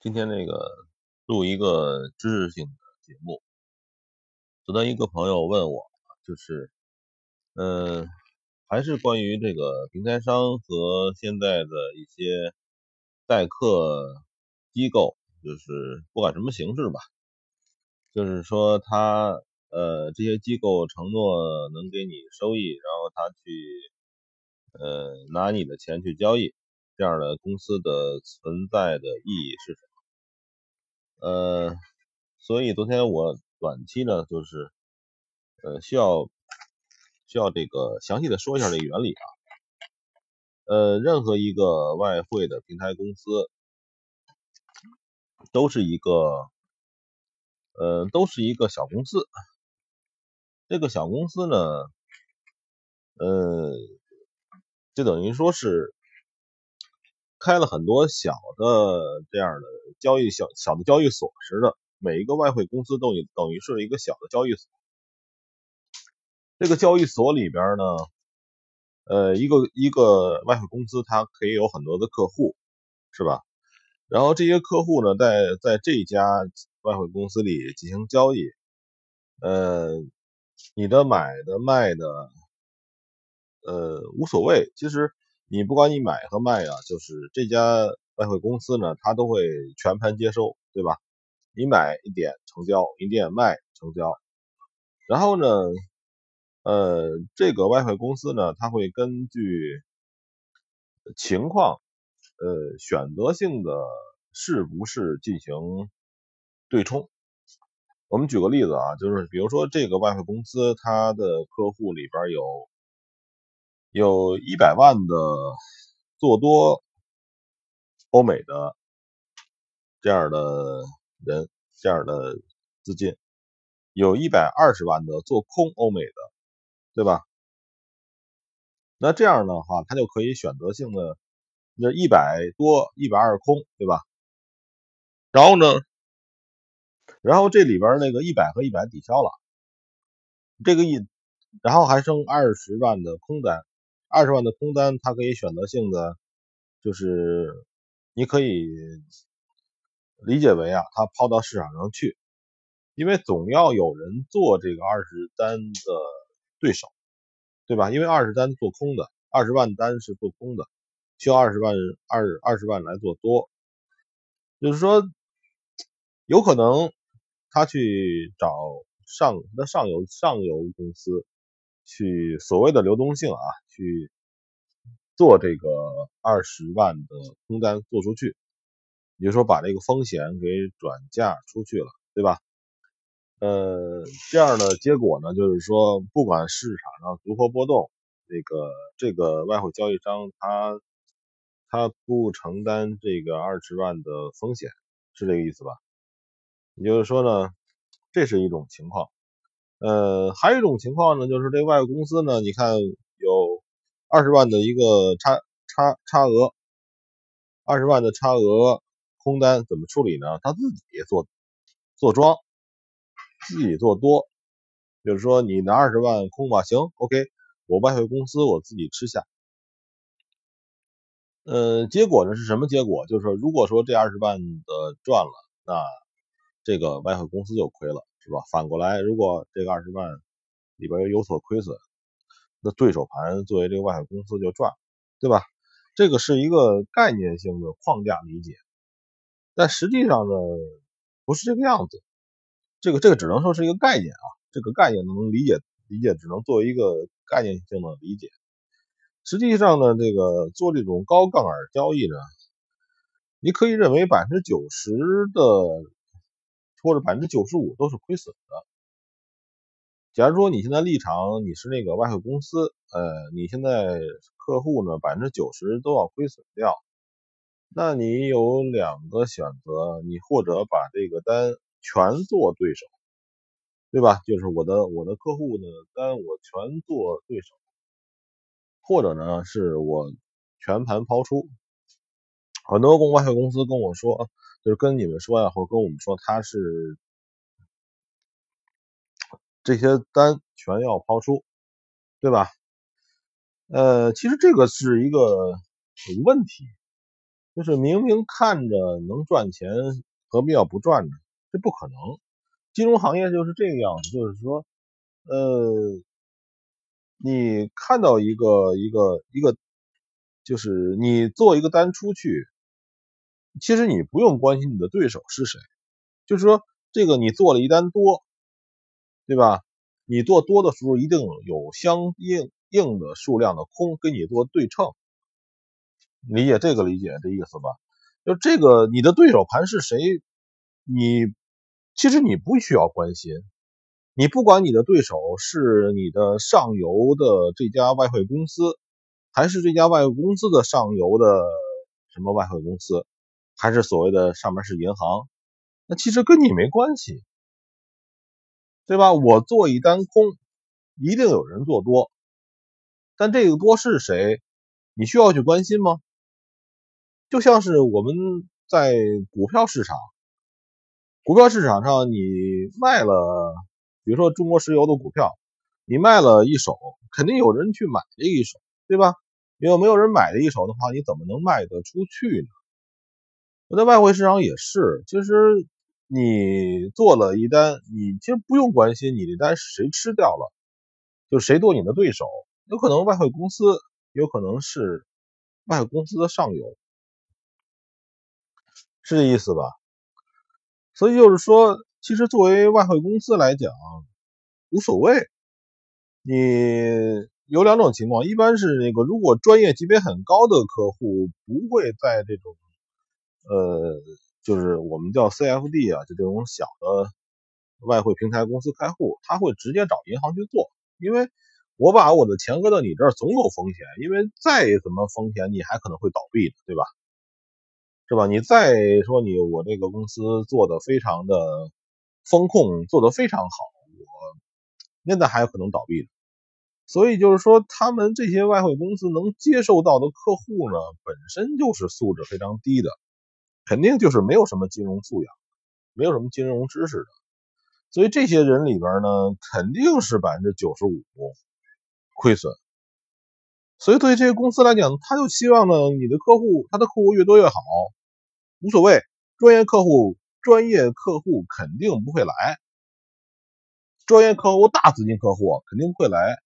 今天那个录一个知识性的节目。昨天一个朋友问我，就是，呃，还是关于这个平台商和现在的一些代课机构，就是不管什么形式吧，就是说他呃这些机构承诺能给你收益，然后他去呃拿你的钱去交易，这样的公司的存在的意义是什么？呃，所以昨天我短期呢，就是呃需要需要这个详细的说一下这个原理啊。呃，任何一个外汇的平台公司都是一个呃都是一个小公司，这个小公司呢，呃，就等于说是。开了很多小的这样的交易小小的交易所似的，每一个外汇公司都等于是一个小的交易所。这个交易所里边呢，呃，一个一个外汇公司它可以有很多的客户，是吧？然后这些客户呢，在在这家外汇公司里进行交易，呃，你的买的卖的，呃，无所谓，其实。你不管你买和卖啊，就是这家外汇公司呢，它都会全盘接收，对吧？你买一点成交，一点卖成交。然后呢，呃，这个外汇公司呢，它会根据情况，呃，选择性的是不是进行对冲。我们举个例子啊，就是比如说这个外汇公司，它的客户里边有。有一百万的做多欧美的这样的人，这样的资金，有一百二十万的做空欧美的，对吧？那这样的话，他就可以选择性的，那一百多、一百二空，对吧？然后呢，然后这里边那个一百和一百抵消了，这个一，然后还剩二十万的空单。二十万的空单，它可以选择性的，就是你可以理解为啊，它抛到市场上去，因为总要有人做这个二十单的对手，对吧？因为二十单做空的，二十万单是做空的，需要二十万二二十万来做多，就是说有可能他去找上的上游上游公司。去所谓的流动性啊，去做这个二十万的空单做出去，也就是说把这个风险给转嫁出去了，对吧？呃，这样的结果呢，就是说不管市场上如何波动，这个这个外汇交易商他他不承担这个二十万的风险，是这个意思吧？也就是说呢，这是一种情况。呃，还有一种情况呢，就是这外汇公司呢，你看有二十万的一个差差差额，二十万的差额空单怎么处理呢？他自己做做庄，自己做多，就是说你拿二十万空吧，行，OK，我外汇公司我自己吃下。呃，结果呢是什么结果？就是说，如果说这二十万的赚了，那这个外汇公司就亏了。是吧？反过来，如果这个二十万里边有所亏损，那对手盘作为这个外汇公司就赚，对吧？这个是一个概念性的框架理解，但实际上呢，不是这个样子。这个这个只能说是一个概念啊，这个概念能理解理解，只能作为一个概念性的理解。实际上呢，这个做这种高杠杆交易呢，你可以认为百分之九十的。或者百分之九十五都是亏损的。假如说你现在立场你是那个外汇公司，呃，你现在客户呢百分之九十都要亏损掉，那你有两个选择，你或者把这个单全做对手，对吧？就是我的我的客户呢单我全做对手，或者呢是我全盘抛出。很多公外汇公司跟我说。就是跟你们说呀，或者跟我们说，他是这些单全要抛出，对吧？呃，其实这个是一个问题，就是明明看着能赚钱，何必要不赚呢？这不可能。金融行业就是这个样子，就是说，呃，你看到一个一个一个，就是你做一个单出去，其实你不用关心你的对手是谁，就是说，这个你做了一单多，对吧？你做多的时候，一定有相应应的数量的空跟你做对称，理解这个理解这意思吧？就这个你的对手盘是谁，你。其实你不需要关心，你不管你的对手是你的上游的这家外汇公司，还是这家外汇公司的上游的什么外汇公司，还是所谓的上面是银行，那其实跟你没关系，对吧？我做一单空，一定有人做多，但这个多是谁，你需要去关心吗？就像是我们在股票市场。股票市场上，你卖了，比如说中国石油的股票，你卖了一手，肯定有人去买这一手，对吧？有没有人买这一手的话，你怎么能卖得出去呢？我在外汇市场也是，其实你做了一单，你其实不用关心你的单谁吃掉了，就谁做你的对手，有可能外汇公司，有可能是外汇公司的上游，是这意思吧？所以就是说，其实作为外汇公司来讲，无所谓。你有两种情况，一般是那个如果专业级别很高的客户不会在这种，呃，就是我们叫 CFD 啊，就这种小的外汇平台公司开户，他会直接找银行去做，因为我把我的钱搁到你这儿总有风险，因为再怎么风险，你还可能会倒闭，对吧？是吧？你再说你我这个公司做的非常的风控做的非常好，我现在还有可能倒闭的。所以就是说，他们这些外汇公司能接受到的客户呢，本身就是素质非常低的，肯定就是没有什么金融素养，没有什么金融知识的。所以这些人里边呢，肯定是百分之九十五亏损。所以对于这些公司来讲，他就希望呢，你的客户他的客户越多越好。无所谓，专业客户，专业客户肯定不会来。专业客户，大资金客户肯定不会来。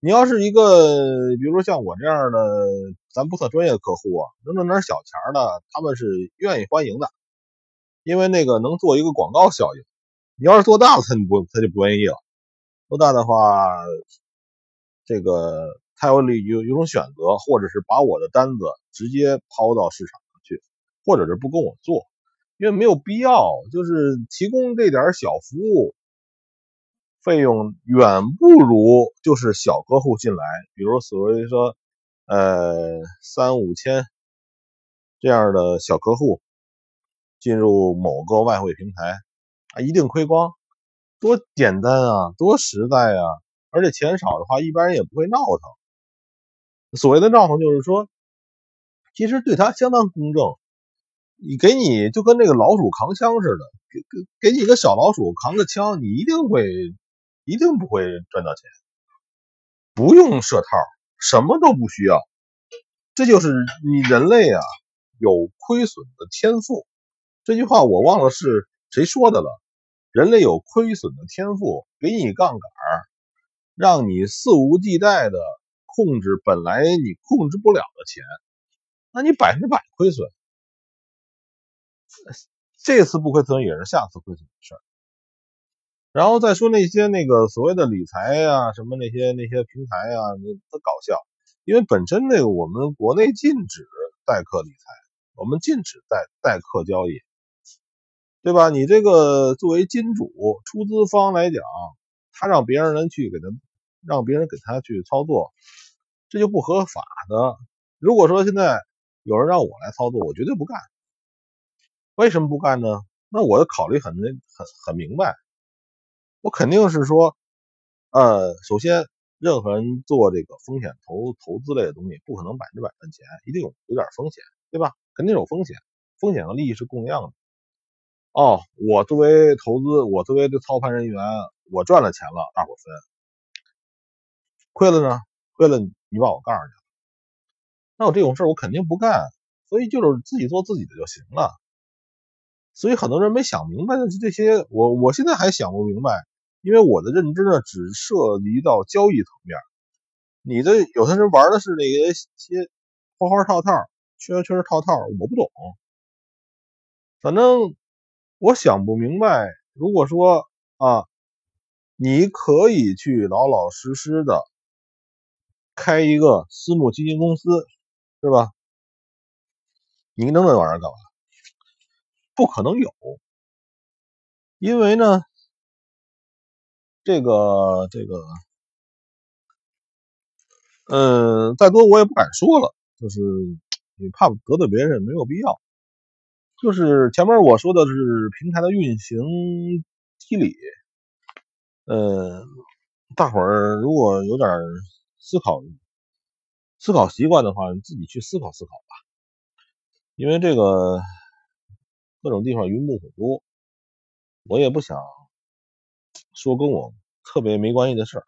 你要是一个，比如说像我这样的，咱不算专业客户啊，能挣点小钱的，他们是愿意欢迎的，因为那个能做一个广告效应。你要是做大了，他不，他就不愿意了。做大的话，这个他有有有种选择，或者是把我的单子直接抛到市场上去。或者是不跟我做，因为没有必要，就是提供这点小服务，费用远不如就是小客户进来，比如所谓说，呃三五千这样的小客户进入某个外汇平台啊，一定亏光，多简单啊，多实在啊，而且钱少的话，一般人也不会闹腾。所谓的闹腾，就是说，其实对他相当公正。你给你就跟那个老鼠扛枪似的，给给给你个小老鼠扛个枪，你一定会一定不会赚到钱。不用设套，什么都不需要，这就是你人类啊有亏损的天赋。这句话我忘了是谁说的了。人类有亏损的天赋，给你杠杆，让你肆无忌惮的控制本来你控制不了的钱，那你百分之百亏损。这次不亏损也是下次亏损的事儿，然后再说那些那个所谓的理财呀，什么那些那些平台呀，都搞笑。因为本身那个我们国内禁止代客理财，我们禁止代代客交易，对吧？你这个作为金主出资方来讲，他让别人人去给他，让别人给他去操作，这就不合法的。如果说现在有人让我来操作，我绝对不干。为什么不干呢？那我的考虑很很很明白，我肯定是说，呃，首先，任何人做这个风险投投资类的东西，不可能百分之百赚钱，一定有有点风险，对吧？肯定有风险，风险和利益是共样的。哦，我作为投资，我作为这操盘人员，我赚了钱了，大伙分；亏了呢，亏了你把我告上去了，那我这种事我肯定不干。所以就是自己做自己的就行了。所以很多人没想明白的这些，我我现在还想不明白，因为我的认知呢只涉及到交易层面。你的有些人玩的是那些些花花套套、圈圈套套，我不懂。反正我想不明白，如果说啊，你可以去老老实实的开一个私募基金公司，是吧？你弄那玩意儿干嘛？不可能有，因为呢，这个这个，嗯，再多我也不敢说了，就是你怕得罪别人，没有必要。就是前面我说的是平台的运行机理，嗯，大伙儿如果有点思考思考习惯的话，你自己去思考思考吧，因为这个。各种地方云木很多，我也不想说跟我特别没关系的事儿。